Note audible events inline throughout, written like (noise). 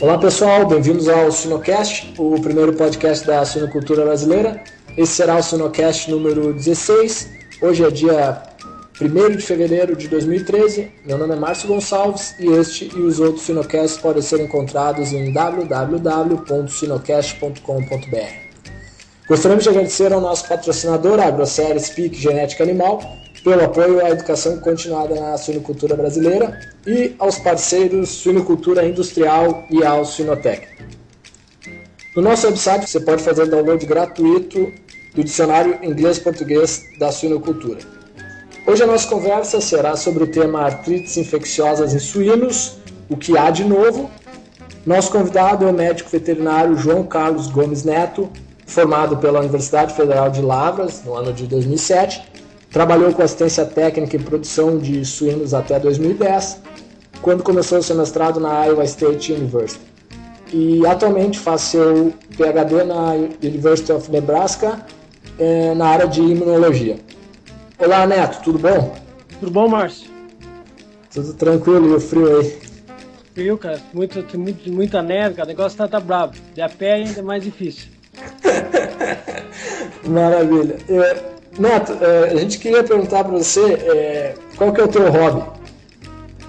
Olá pessoal, bem-vindos ao Sinocast, o primeiro podcast da sinocultura brasileira. Esse será o Sinocast número 16. Hoje é dia 1 de fevereiro de 2013. Meu nome é Márcio Gonçalves e este e os outros Sinocasts podem ser encontrados em www.sinocast.com.br. Gostaríamos de agradecer ao nosso patrocinador, AgroSérie Speak Genética Animal, pelo apoio à educação continuada na suinocultura brasileira e aos parceiros Suinocultura Industrial e ao Suinotec. No nosso website você pode fazer download gratuito do dicionário inglês-português da suinocultura. Hoje a nossa conversa será sobre o tema artrites infecciosas em suínos, o que há de novo. Nosso convidado é o médico veterinário João Carlos Gomes Neto, formado pela Universidade Federal de Lavras no ano de 2007, trabalhou com assistência técnica e produção de suínos até 2010, quando começou seu mestrado na Iowa State University. E atualmente faz seu PhD na University of Nebraska eh, na área de imunologia. Olá, Neto, tudo bom? Tudo bom, Márcio? Tudo tranquilo e o frio aí? Frio, cara. Muito, muito, muita neve, cara. O negócio tá, tá bravo. De a pé ainda é mais difícil. (laughs) Maravilha. É, Neto, é, a gente queria perguntar para você é, qual que é o teu hobby?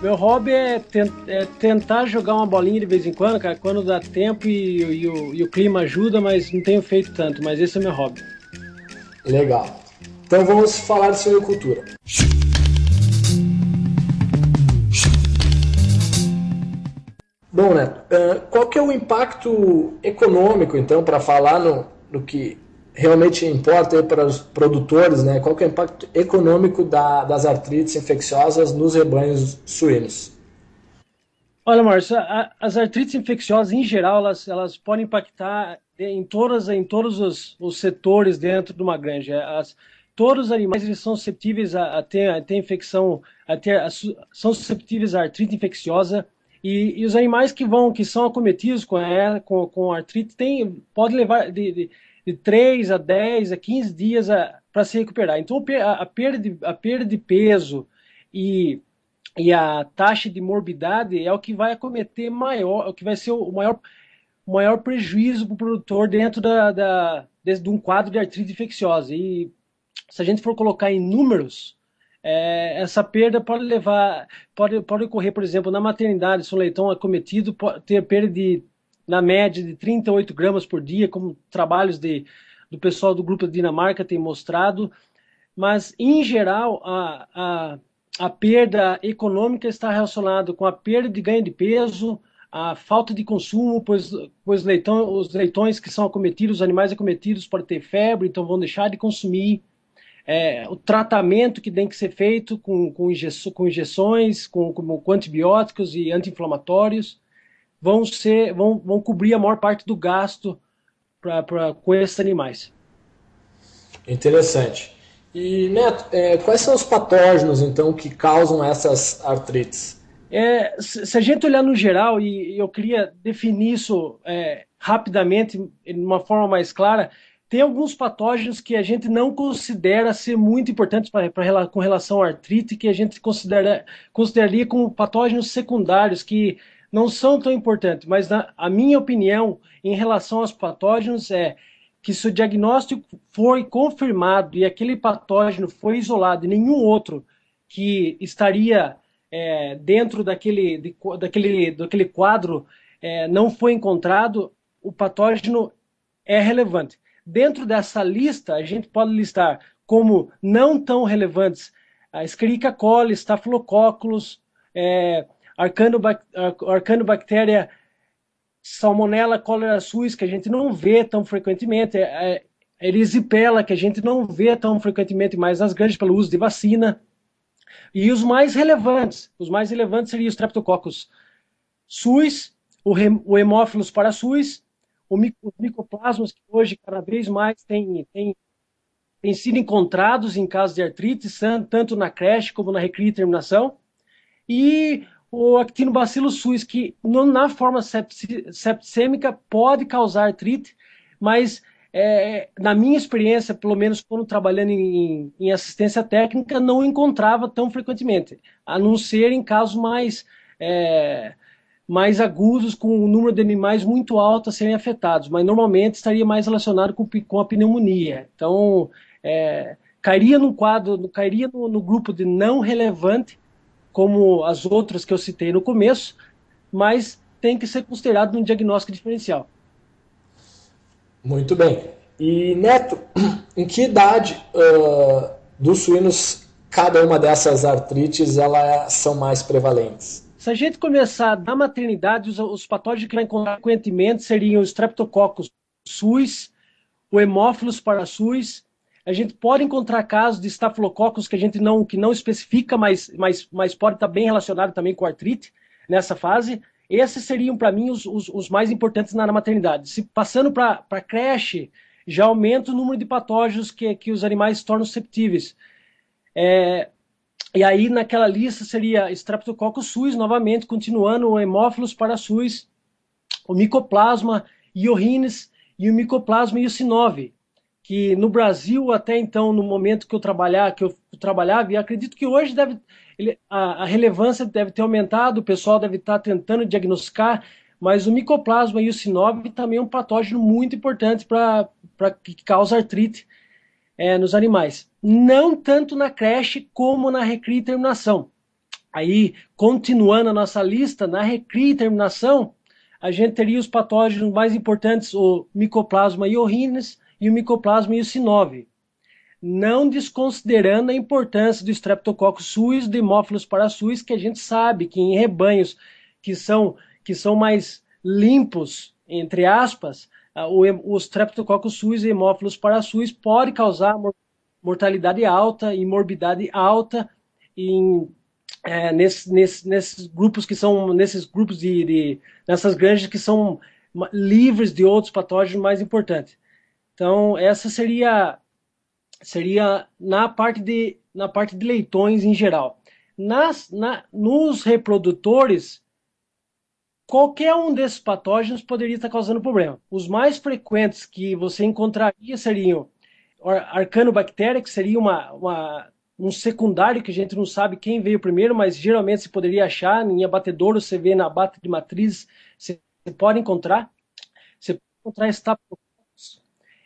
Meu hobby é, tent, é, tentar jogar uma bolinha de vez em quando, cara, quando dá tempo e, e, o, e o clima ajuda, mas não tenho feito tanto, mas esse é meu hobby. Legal. Então vamos falar de suinocultura. Bom, Neto, é, qual que é o impacto econômico, então, para falar no, no que realmente importa para os produtores, né? Qual é o impacto econômico da, das artrites infecciosas nos rebanhos suínos? Olha, Márcio, as artrites infecciosas, em geral, elas, elas podem impactar em, todas, em todos os, os setores dentro de uma granja. As, todos os animais eles são suscetíveis a, a, ter, a ter infecção, a ter, a, são suscetíveis à artrite infecciosa. E, e, os animais que vão, que são acometidos com, a, com, com artrite, tem, pode levar de, de de 3 a 10 a 15 dias para se recuperar. Então, a, a, perda de, a perda de peso e, e a taxa de morbidade é o que vai acometer maior, é o que vai ser o maior, o maior prejuízo para o produtor dentro da, da, de, de, um quadro de artrite infecciosa. E se a gente for colocar em números, é, essa perda pode levar, pode, pode ocorrer, por exemplo, na maternidade, se um leitão acometido, pode ter perda de na média de 38 gramas por dia, como trabalhos de, do pessoal do grupo da Dinamarca têm mostrado, mas em geral a, a, a perda econômica está relacionada com a perda de ganho de peso, a falta de consumo, pois, pois leitão, os leitões que são acometidos, os animais acometidos podem ter febre, então vão deixar de consumir. É, o tratamento que tem que ser feito com, com, com injeções, com, com, com antibióticos e anti-inflamatórios vão ser vão, vão cobrir a maior parte do gasto pra, pra, com esses animais. Interessante. E Neto, é, quais são os patógenos então que causam essas artrites? É, se a gente olhar no geral, e eu queria definir isso é, rapidamente, de uma forma mais clara, tem alguns patógenos que a gente não considera ser muito importantes pra, pra, com relação à artrite, que a gente considera, consideraria como patógenos secundários, que não são tão importantes, mas na, a minha opinião em relação aos patógenos é que se o diagnóstico foi confirmado e aquele patógeno foi isolado e nenhum outro que estaria é, dentro daquele, de, daquele, daquele quadro é, não foi encontrado, o patógeno é relevante. Dentro dessa lista, a gente pode listar como não tão relevantes a Escherichia coli, Staphylococcus, é, arcanobactéria salmonella cholera suis, que a gente não vê tão frequentemente, é, é, erisipela, que a gente não vê tão frequentemente mais nas grandes pelo uso de vacina. E os mais relevantes, os mais relevantes seriam os Streptococcus suis, o, o Hemófilos parasus, o, os micoplasmas, que hoje cada vez mais têm tem sido encontrados em casos de artrite, tanto na creche como na recria e terminação, e o actinobacillus suis, que na forma septicêmica pode causar artrite, mas é, na minha experiência, pelo menos quando trabalhando em, em, assistência técnica, não encontrava tão frequentemente, a não ser em casos mais, é, mais agudos, com o número de animais muito alto a serem afetados, mas normalmente estaria mais relacionado com, com a pneumonia. Então, é, cairia no quadro, cairia no, no grupo de não relevante, como as outras que eu citei no começo, mas tem que ser considerado um diagnóstico diferencial. Muito bem. E Neto, (clears throat) em que idade uh, dos suínos cada uma dessas artrites elas são mais prevalentes? Se a gente começar na maternidade, os, os patógenos que vai encontrar frequentemente seriam o Streptococcus suis, o Haemophilus parasuis. A gente pode encontrar casos de Staphylococcus que a gente não, que não especifica, mas, mas, mas pode estar bem relacionado também com artrite nessa fase. Esses seriam, para mim, os, os, os, mais importantes na, maternidade. Se passando para creche, já aumenta o número de patógenos que, que os animais se tornam susceptíveis. É, e aí, naquela lista, seria Streptococcus suis, novamente, continuando o Haemophilus parasuis, o Mycoplasma iorrhines e o Mycoplasma iucinove, que no Brasil, até então, no momento que eu, trabalhar, que eu trabalhava, e acredito que hoje deve a, a, relevância deve ter aumentado, o pessoal deve estar tentando diagnosticar, mas o micoplasma e o sinove também é um patógeno muito importante para que causa artrite é, nos animais. Não tanto na creche como na recria e terminação. Aí, continuando a nossa lista, na recria e terminação, a gente teria os patógenos mais importantes, o micoplasma iorrhines e o micoplasma iucinove não desconsiderando a importância do Streptococcus suis, do Haemophilus parasuis, que a gente sabe que em rebanhos que são, que são mais limpos, entre aspas, o, o Streptococcus suis e Haemophilus parasuis pode causar mortalidade alta e morbidade alta em, é, nesse, nesse, nesses grupos que são nesses grupos de, de nessas granjas que são livres de outros patógenos mais importantes. Então essa seria seria na parte de, na parte de leitões em geral. Nas, na, nos reprodutores, qualquer um desses patógenos poderia estar causando problema. Os mais frequentes que você encontraria seriam arcanobactéria, que seria uma, uma, um secundário que a gente não sabe quem veio primeiro, mas geralmente se poderia achar em abatedouro, você vê na abate de matriz, você pode encontrar. Você pode encontrar estapo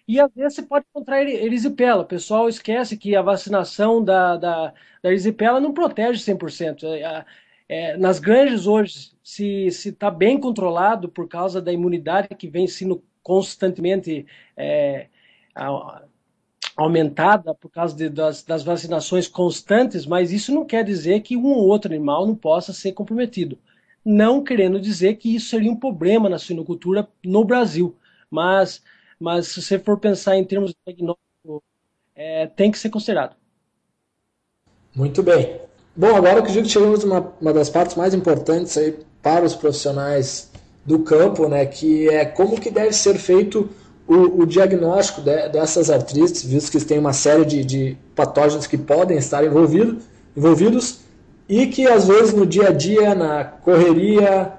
e às vezes você pode encontrar erisipela. O pessoal esquece que a vacinação da, da, da erisipela não protege 100%. É, é, nas granjas hoje, se está bem controlado por causa da imunidade que vem sendo constantemente é, aumentada por causa de, das, das, vacinações constantes, mas isso não quer dizer que um ou outro animal não possa ser comprometido. Não querendo dizer que isso seria um problema na suinocultura no Brasil, mas mas se você for pensar em termos de diagnóstico, é, tem que ser considerado. Muito bem. Bom, agora que chegamos uma, uma das partes mais importantes aí para os profissionais do campo, né, que é como que deve ser feito o, o diagnóstico de, dessas artrites, visto que tem uma série de, de patógenos que podem estar envolvido, envolvidos e que às vezes no dia a dia, na correria,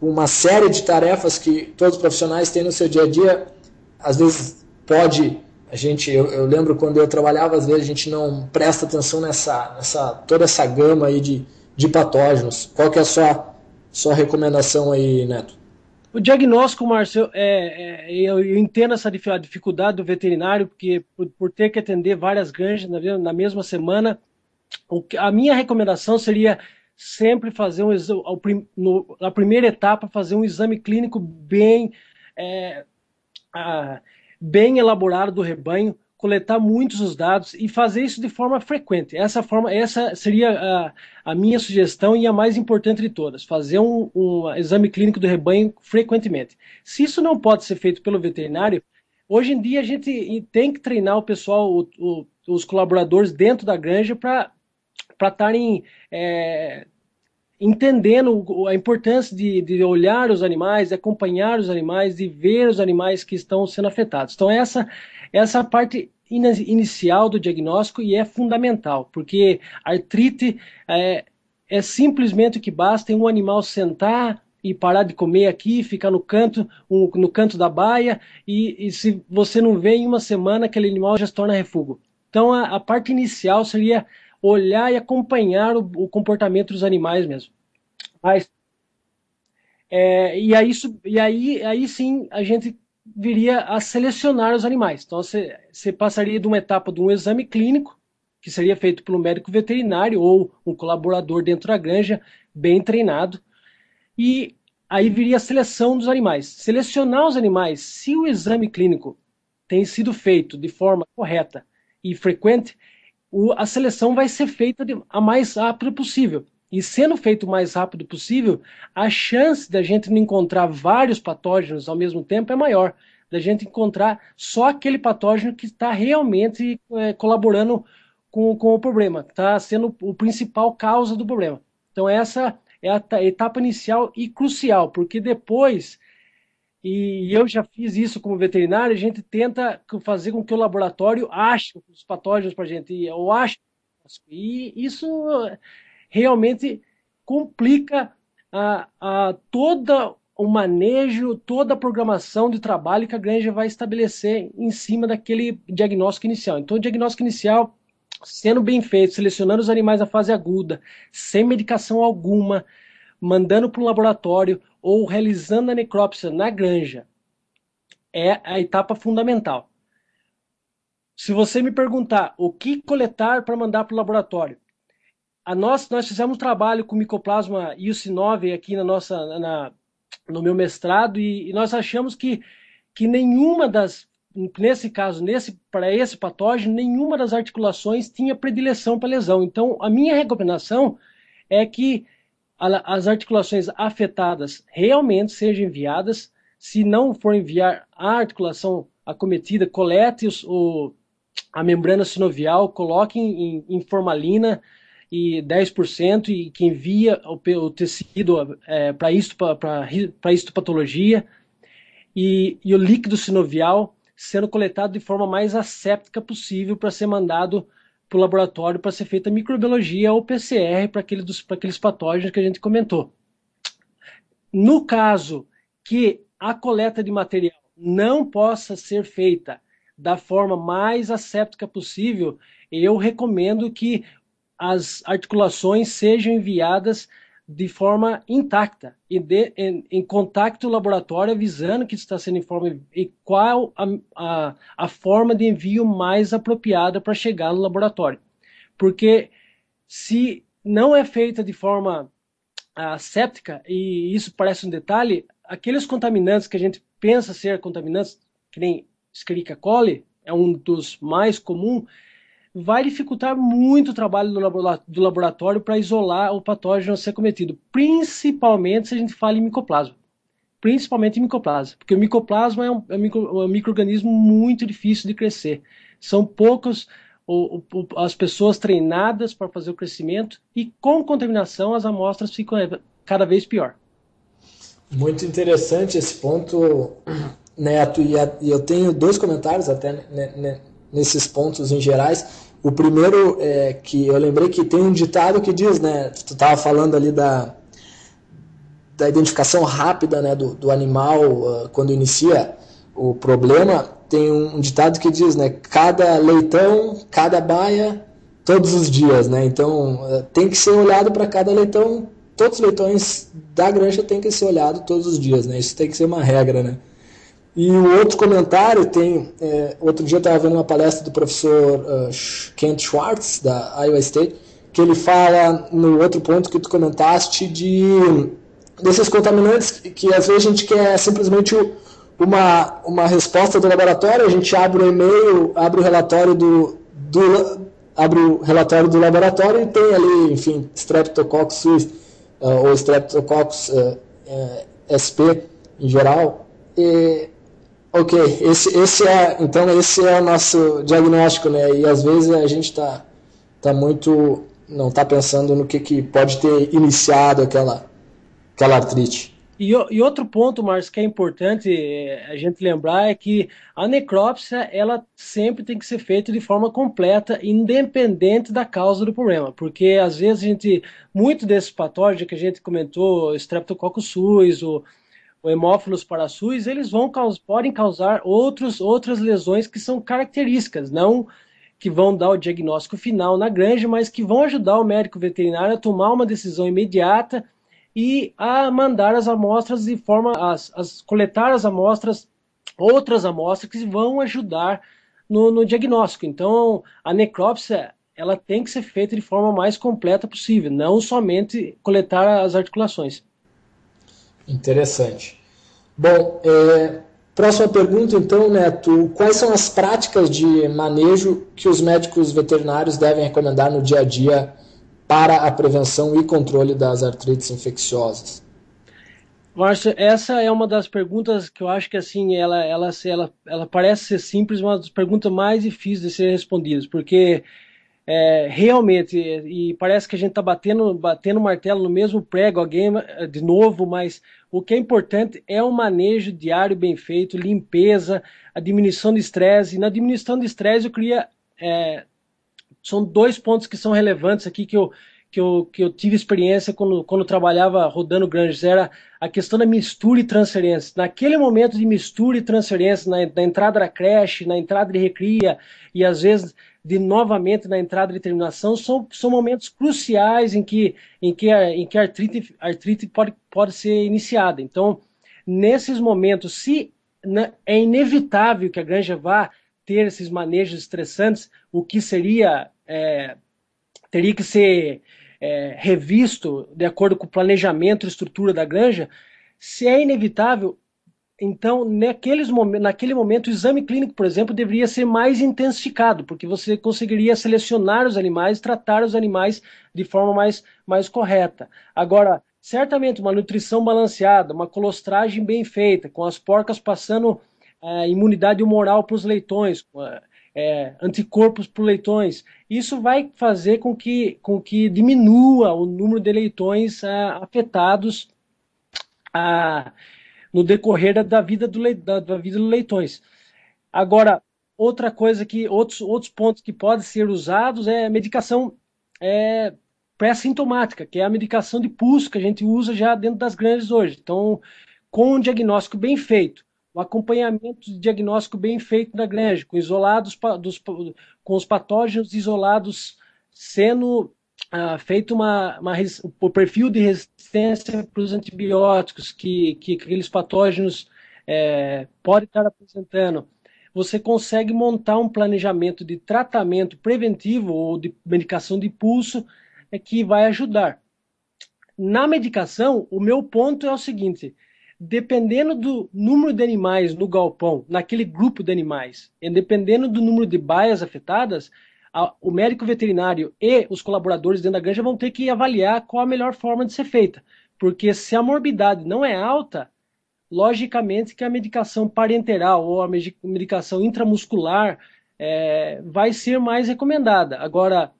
uma série de tarefas que todos os profissionais têm no seu dia a dia, às vezes pode a gente eu, eu, lembro quando eu trabalhava às vezes a gente não presta atenção nessa, nessa toda essa gama aí de, de patógenos. Qual que é a sua sua recomendação aí Neto? O diagnóstico Márcio é, é, eu, eu, entendo essa dificuldade do veterinário porque por, por ter que atender várias granjas na, na mesma semana o, a minha recomendação seria sempre fazer um no, na primeira etapa fazer um exame clínico bem é, bem elaborado do rebanho, coletar muitos os dados e fazer isso de forma frequente. Essa forma, essa seria a, a minha sugestão e a mais importante de todas: fazer um, um, exame clínico do rebanho frequentemente. Se isso não pode ser feito pelo veterinário, hoje em dia a gente tem que treinar o pessoal, o, o, os colaboradores dentro da granja para estarem é, entendendo a importância de, de, olhar os animais, de acompanhar os animais, de ver os animais que estão sendo afetados. Então, essa, essa é parte inicial do diagnóstico e é fundamental, porque artrite é, é simplesmente o que basta em um animal sentar, e parar de comer aqui, ficar no canto, um, no canto da baia, e, e, se você não vê em uma semana, aquele animal já se torna refúgio. Então a, a parte inicial seria olhar e acompanhar o, o comportamento dos animais mesmo. Mas, é, e aí, e aí, aí sim a gente viria a selecionar os animais. Então você, você passaria de uma etapa de um exame clínico, que seria feito pelo médico veterinário ou um colaborador dentro da granja, bem treinado, e aí viria a seleção dos animais. Selecionar os animais, se o exame clínico tem sido feito de forma correta e frequente, a seleção vai ser feita de, a mais rápido possível. E sendo feito o mais rápido possível, a chance da gente não encontrar vários patógenos ao mesmo tempo é maior. Da gente encontrar só aquele patógeno que está realmente é, colaborando com, com o problema, que está sendo o principal causa do problema. Então essa é a etapa inicial e crucial, porque depois, e eu já fiz isso como veterinário, a gente tenta fazer com que o laboratório ache os patógenos para a gente, ou ache, e isso realmente complica a, a toda o manejo, toda a programação de trabalho que a granja vai estabelecer em cima daquele diagnóstico inicial. Então, o diagnóstico inicial sendo bem feito, selecionando os animais na fase aguda, sem medicação alguma, mandando para um laboratório ou realizando a necrópsia na granja, é a etapa fundamental. Se você me perguntar o que coletar para mandar para o laboratório, a nós, nós fizemos um trabalho com micoplasma IUC9 aqui na nossa, na, no meu mestrado e, e nós achamos que, que nenhuma das nesse caso, nesse para esse patógeno, nenhuma das articulações tinha predileção para lesão. Então, a minha recomendação é que as articulações afetadas realmente sejam enviadas. Se não for enviar a articulação acometida, colete os, o, a membrana sinovial, coloque em, em formalina e 10% e que envia o, o tecido é, para histopatologia e, e o líquido sinovial sendo coletado de forma mais asséptica possível para ser mandado para o laboratório para ser feita microbiologia ou PCR para aquele aqueles patógenos que a gente comentou. No caso que a coleta de material não possa ser feita da forma mais asséptica possível, eu recomendo que as articulações sejam enviadas de forma intacta e de, em, em contato laboratório avisando que está sendo informe e qual a, a, a forma de envio mais apropriada para chegar no laboratório. Porque se não é feita de forma uh, séptica, e isso parece um detalhe, aqueles contaminantes que a gente pensa ser contaminantes, que nem Escherichia coli, é um dos mais comuns, vai dificultar muito o trabalho do laboratório para isolar o patógeno a ser cometido, principalmente se a gente fala em micoplasma. Principalmente em micoplasma, porque o micoplasma é um, é um, micro, é um microorganismo muito difícil de crescer. São poucos as pessoas treinadas para fazer o crescimento e com contaminação as amostras ficam cada vez pior. Muito interessante esse ponto, (clears throat) Neto, e, e eu tenho dois comentários até né, né, nesses pontos em gerais. O primeiro é que eu lembrei que tem um ditado que diz, né? Tu estava falando ali da, da identificação rápida né, do, do animal uh, quando inicia o problema. Tem um, um, ditado que diz, né? Cada leitão, cada baia, todos os dias, né? Então uh, tem que ser olhado para cada leitão. Todos os leitões da granja tem que ser olhado todos os dias, né? Isso tem que ser uma regra, né? E o outro comentário tem. É, outro dia eu estava vendo uma palestra do professor uh, Kent Schwartz, da Iowa State, que ele fala no outro ponto que tu comentaste de desses contaminantes que às vezes a gente quer simplesmente uma, uma resposta do laboratório, a gente abre o e-mail, abre o relatório do, do abre o relatório do laboratório e tem ali, enfim, Streptococcus suis uh, ou Streptococcus uh, uh, SP em geral. E, Ok, esse, esse é então esse é o nosso diagnóstico, né? E às vezes a gente está tá muito não está pensando no que, que pode ter iniciado aquela aquela artrite. E, e, outro ponto, Marcos, que é importante é, a gente lembrar é que a necrópsia ela sempre tem que ser feita de forma completa, independente da causa do problema, porque às vezes a gente, muito desses patógenos que a gente comentou, Streptococcus suis, o, o Hemófilos parasuis, eles vão podem causar outros, outras lesões que são características, não que vão dar o diagnóstico final na granja, mas que vão ajudar o médico veterinário a tomar uma decisão imediata e a mandar as amostras de forma as coletar as amostras, outras amostras que vão ajudar no, no diagnóstico. Então, a necrópsia ela tem que ser feita de forma mais completa possível, não somente coletar as articulações. Interessante. Bom, é, próxima pergunta então, Neto. Quais são as práticas de manejo que os médicos veterinários devem recomendar no dia a dia para a prevenção e controle das artrites infecciosas? Márcio, essa é uma das perguntas que eu acho que assim ela, ela, ela, ela parece ser simples, uma das perguntas mais difíceis de serem respondidas, porque é, realmente, e parece que a gente está batendo, batendo martelo no mesmo prego, alguém de novo, mas o que é importante é o manejo diário bem feito, limpeza, a diminuição de estresse. E na diminuição de estresse eu queria é, são dois pontos que são relevantes aqui que eu, que eu, que eu tive experiência quando, quando trabalhava rodando grandes, era a questão da mistura e transferência. Naquele momento de mistura e transferência, na, na entrada da creche, na entrada de recria e às vezes de novamente na entrada de terminação, são, são momentos cruciais em que, em que, a, em que a artrite, artrite pode, pode ser iniciada. Então, nesses momentos, se né, é inevitável que a granja vá ter esses manejos estressantes, o que seria é, teria que ser é, revisto de acordo com o planejamento e estrutura da granja, se é inevitável, então naqueles naquele momento o exame clínico, por exemplo, deveria ser mais intensificado, porque você conseguiria selecionar os animais, tratar os animais de forma mais, mais correta. Agora, certamente uma nutrição balanceada, uma colostragem bem feita, com as porcas passando é, imunidade humoral para os leitões, é, anticorpos para leitões. Isso vai fazer com que, com que diminua o número de leitões ah, afetados ah, no decorrer da, da vida do, da, da, vida dos leitões. Agora, outra coisa que outros, outros pontos que podem ser usados é a medicação é, pré-sintomática, que é a medicação de pulso que a gente usa já dentro das grandes hoje. Então, com um diagnóstico bem feito, o acompanhamento de diagnóstico bem feito da granja, com, isolados, dos, com os patógenos isolados sendo ah, feito uma, uma, o perfil de resistência para os antibióticos que, que aqueles patógenos é, podem estar apresentando. Você consegue montar um planejamento de tratamento preventivo ou de medicação de pulso é, que vai ajudar. Na medicação, o meu ponto é o seguinte: dependendo do número de animais no galpão, naquele grupo de animais, e dependendo do número de baias afetadas, a, o médico veterinário e os colaboradores dentro da granja vão ter que avaliar qual a melhor forma de ser feita. Porque se a morbidade não é alta, logicamente que a medicação parenteral ou a medicação intramuscular é, vai ser mais recomendada. Agora,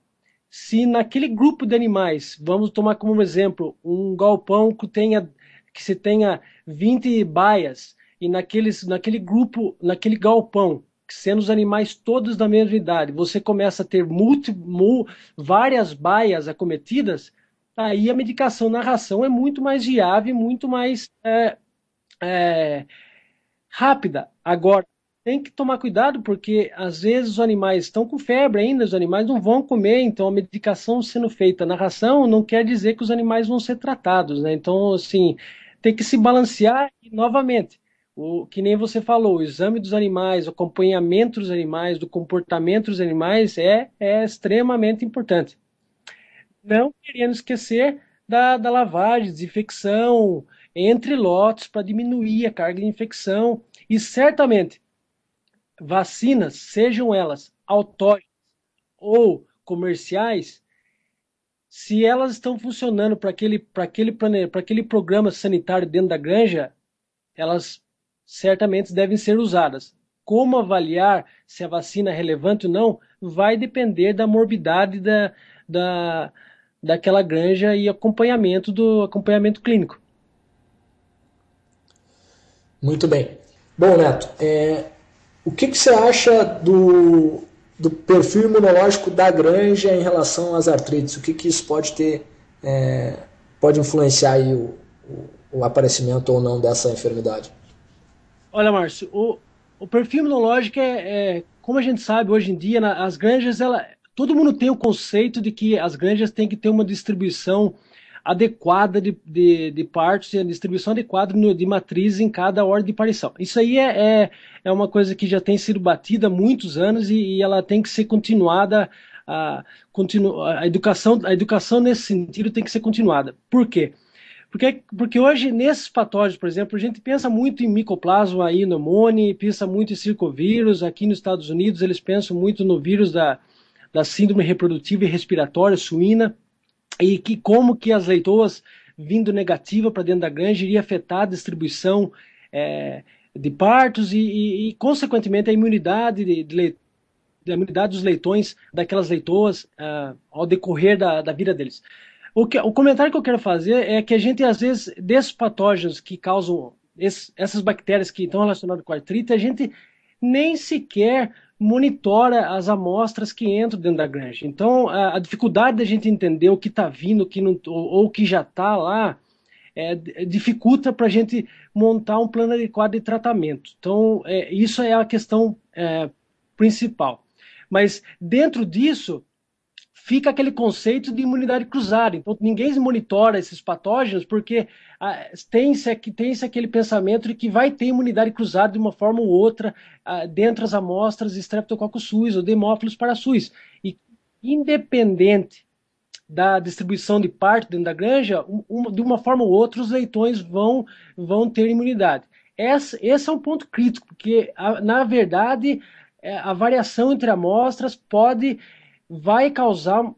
se naquele grupo de animais, vamos tomar como exemplo um galpão que tenha que se tenha 20 baias e naqueles, naquele grupo, naquele galpão, sendo os animais todos da mesma idade, você começa a ter multi, mu, várias baias acometidas, aí a medicação na ração é muito mais viável, muito mais é, é, rápida. Agora, tem que tomar cuidado porque às vezes os animais estão com febre ainda, os animais não vão comer, então a medicação sendo feita na ração não quer dizer que os animais vão ser tratados, né? Então, assim, tem que se balancear e, novamente, o que nem você falou, o exame dos animais, o acompanhamento dos animais, do comportamento dos animais é, é extremamente importante. Não querendo esquecer da, da lavagem, desinfecção entre lotes para diminuir a carga de infecção e certamente vacinas, sejam elas autógenas ou comerciais, se elas estão funcionando para aquele, aquele, aquele programa sanitário dentro da granja, elas certamente devem ser usadas. Como avaliar se a vacina é relevante ou não vai depender da morbidade da, da, daquela granja e acompanhamento do acompanhamento clínico. Muito bem. Bom, Neto, é, o que, que você acha do, do perfil imunológico da granja em relação às artrites? O que, que isso pode ter, é, pode influenciar o, o, o, aparecimento ou não dessa enfermidade? Olha, Márcio, o, o perfil imunológico é, é, como a gente sabe hoje em dia, na, as granjas, ela, todo mundo tem o conceito de que as granjas têm que ter uma distribuição adequada de, de, de e a distribuição adequada de matriz em cada ordem de parição. Isso aí é, é, é, uma coisa que já tem sido batida há muitos anos e, e ela tem que ser continuada. A, continu, a, educação, a educação nesse sentido tem que ser continuada. Por quê? Porque, porque hoje, nesses patógenos, por exemplo, a gente pensa muito em micoplasma aí no Mone, pensa muito em circovírus. Aqui nos Estados Unidos, eles pensam muito no vírus da, da síndrome reprodutiva e respiratória suína e que como que as leitoas vindo negativa para dentro da granja iria afetar a distribuição é, de partos e, e, e, consequentemente, a imunidade de, de, de, a imunidade dos leitões daquelas leitoas uh, ao decorrer da, da vida deles. O, que, o comentário que eu quero fazer é que a gente, às vezes, desses patógenos que causam esse, essas bactérias que estão relacionadas com a artrite, a gente nem sequer monitora as amostras que entram dentro da granja. Então, a, a dificuldade da gente entender o que está vindo o que não, ou o que já está lá é, dificulta para a gente montar um plano adequado de tratamento. Então, é, isso é a questão é, principal. Mas, dentro disso, fica aquele conceito de imunidade cruzada. Então, ninguém monitora esses patógenos porque ah, tem-se tem aquele pensamento de que vai ter imunidade cruzada de uma forma ou outra ah, dentro das amostras de Streptococcus suis ou Demófilos parasuis. E, independente da distribuição de parte dentro da granja, de uma forma ou outra, os leitões vão, vão ter imunidade. Esse, é um ponto crítico, porque, na verdade, é, a variação entre amostras pode vai causar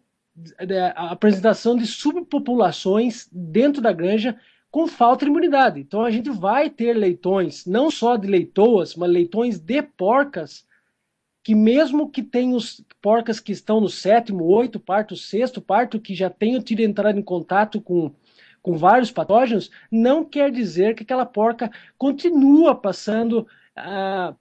é, a apresentação de subpopulações dentro da granja com falta de imunidade. Então a gente vai ter leitões, não só de leitoas, mas leitões de porcas, que mesmo que tenham os porcas que estão no sétimo, oito parto, sexto parto, que já tenham tido entrado em contato com, com vários patógenos, não quer dizer que aquela porca continua passando ah,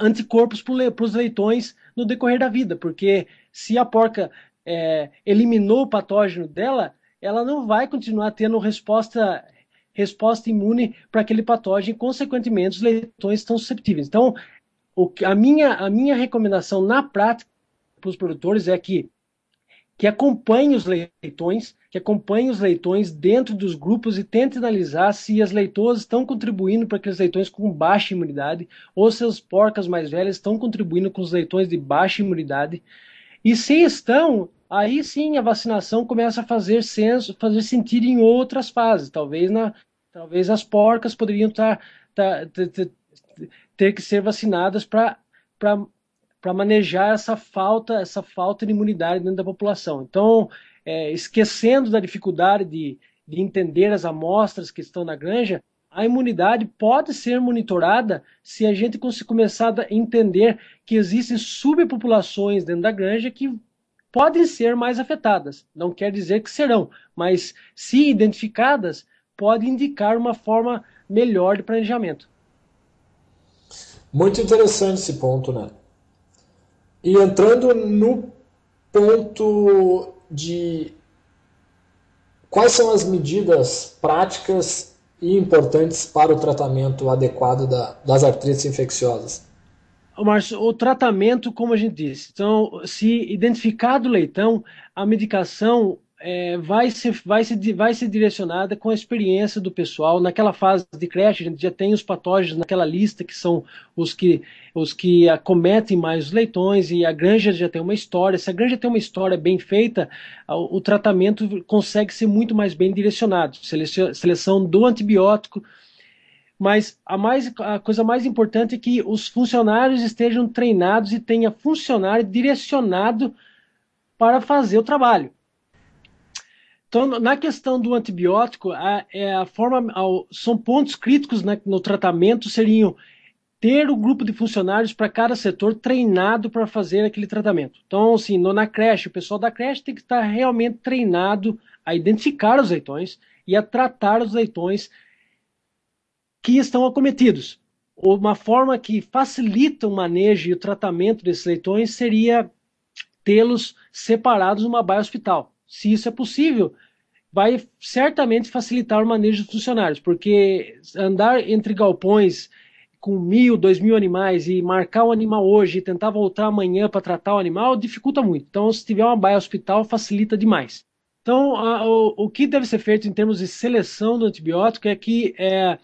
anticorpos para os leitões no decorrer da vida, porque se a porca é, eliminou o patógeno dela, ela não vai continuar tendo resposta resposta imune para aquele patógeno, e, consequentemente, os leitões estão susceptíveis. Então, o, a, minha, a minha recomendação na prática para os produtores é que, que acompanhe os leitões, que acompanhe os leitões dentro dos grupos e tente analisar se as leitoas estão contribuindo para aqueles leitões com baixa imunidade ou se as porcas mais velhas estão contribuindo com os leitões de baixa imunidade e se estão, aí sim a vacinação começa a fazer senso, fazer sentido em outras fases. Talvez, na, talvez as porcas poderiam tá, tá, ter, ter que ser vacinadas para para manejar essa falta essa falta de imunidade dentro da população. Então, é, esquecendo da dificuldade de, de entender as amostras que estão na granja, a imunidade pode ser monitorada se a gente começar a entender que existem subpopulações dentro da granja que podem ser mais afetadas. Não quer dizer que serão, mas se identificadas, pode indicar uma forma melhor de planejamento. Muito interessante esse ponto, né? E entrando no ponto de quais são as medidas práticas e importantes para o tratamento adequado da, das artrites infecciosas? Márcio, o tratamento, como a gente disse, então, se identificado o leitão, a medicação é, vai, ser, vai, ser, vai ser direcionada com a experiência do pessoal. Naquela fase de creche, a gente já tem os patógenos naquela lista, que são os que, os que acometem mais os leitões, e a granja já tem uma história. Se a granja tem uma história bem feita, o, o tratamento consegue ser muito mais bem direcionado. Seleção, seleção do antibiótico, mas a, mais, a coisa mais importante é que os funcionários estejam treinados e tenha funcionário direcionado para fazer o trabalho. Então, na questão do antibiótico, a, é a forma, a, são pontos críticos né, no tratamento seriam ter o grupo de funcionários para cada setor treinado para fazer aquele tratamento. Então, assim, no, na creche, o pessoal da creche tem que estar realmente treinado a identificar os leitões e a tratar os leitões que estão acometidos. Uma forma que facilita o manejo e o tratamento desses leitões seria tê-los separados numa baia hospital. Se isso é possível, vai certamente facilitar o manejo dos funcionários, porque andar entre galpões com mil, dois mil animais e marcar o animal hoje e tentar voltar amanhã para tratar o animal dificulta muito. Então, se tiver uma baia hospital, facilita demais. Então, a, o, o, que deve ser feito em termos de seleção do antibiótico é que é,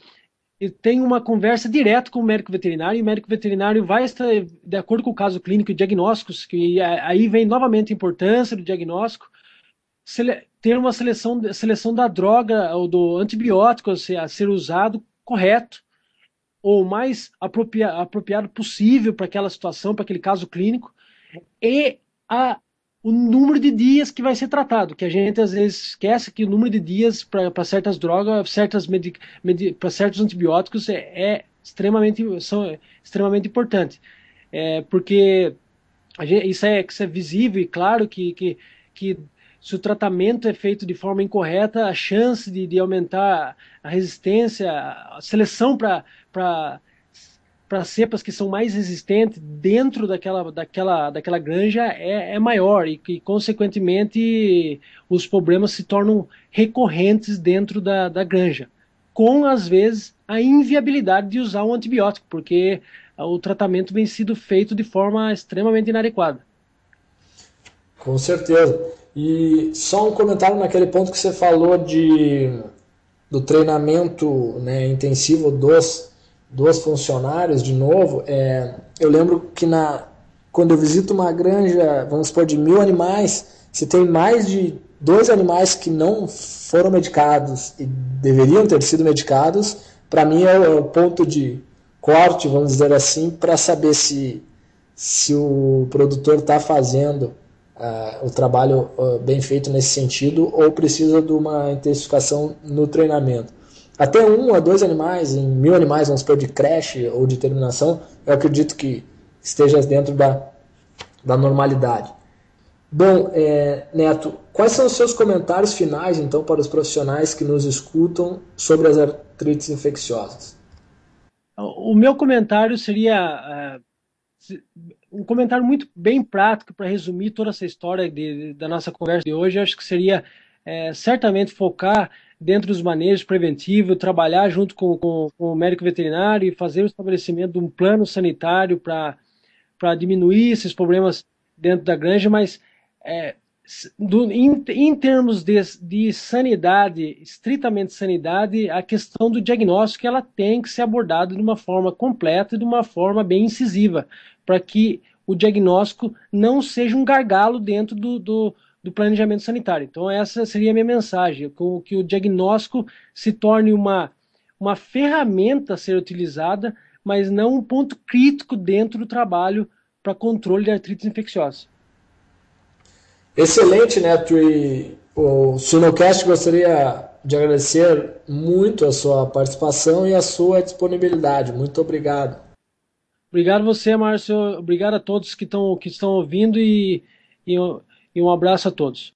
tem uma conversa direta com o médico veterinário, e o médico veterinário vai estar, de acordo com o caso clínico e diagnósticos, que aí vem novamente a importância do diagnóstico, ter uma seleção, seleção da droga ou do antibiótico a ser, usado correto, ou mais apropria, apropriado possível para aquela situação, para aquele caso clínico, e a o número de dias que vai ser tratado, que a gente às vezes esquece que o número de dias para certas drogas, certas para certos antibióticos é, é, extremamente, são, extremamente importante. É, porque gente, isso, é, isso é visível e claro que, que, que se o tratamento é feito de forma incorreta, a chance de, de aumentar a resistência, a seleção para para cepas que são mais resistentes dentro daquela, daquela, daquela granja é, é maior e que, consequentemente, os problemas se tornam recorrentes dentro da, da granja, com, às vezes, a inviabilidade de usar um antibiótico, porque o tratamento vem sido feito de forma extremamente inadequada. Com certeza. E só um comentário naquele ponto que você falou de, do treinamento né, intensivo dos dos funcionários, de novo, é, eu lembro que na, quando eu visito uma granja, vamos supor, de mil animais, se tem mais de dois animais que não foram medicados e deveriam ter sido medicados, para mim é o, é o, ponto de corte, vamos dizer assim, para saber se, se o produtor está fazendo uh, o trabalho uh, bem feito nesse sentido ou precisa de uma intensificação no treinamento. Até um a dois animais, em mil animais, vamos supor, de creche ou de terminação, eu acredito que esteja dentro da, da normalidade. Bom, é, Neto, quais são os seus comentários finais, então, para os profissionais que nos escutam sobre as artrites infecciosas? O meu comentário seria uh, um comentário muito bem prático para resumir toda essa história de, da nossa conversa de hoje. Acho que seria é, certamente focar dentro dos manejos preventivos, trabalhar junto com, com, com, o médico veterinário e fazer o estabelecimento de um plano sanitário para diminuir esses problemas dentro da granja, mas é, do, em, em, termos de, de, sanidade, estritamente sanidade, a questão do diagnóstico ela tem que ser abordada de uma forma completa e de uma forma bem incisiva, para que o diagnóstico não seja um gargalo dentro do, do do planejamento sanitário. Então, essa seria a minha mensagem: que o diagnóstico se torne uma, uma ferramenta a ser utilizada, mas não um ponto crítico dentro do trabalho para controle de artrites infecciosas. Excelente, Neto. E o Sinocast gostaria de agradecer muito a sua participação e a sua disponibilidade. Muito obrigado. Obrigado você, Márcio. Obrigado a todos que, estão que estão ouvindo e, e e um abraço a todos.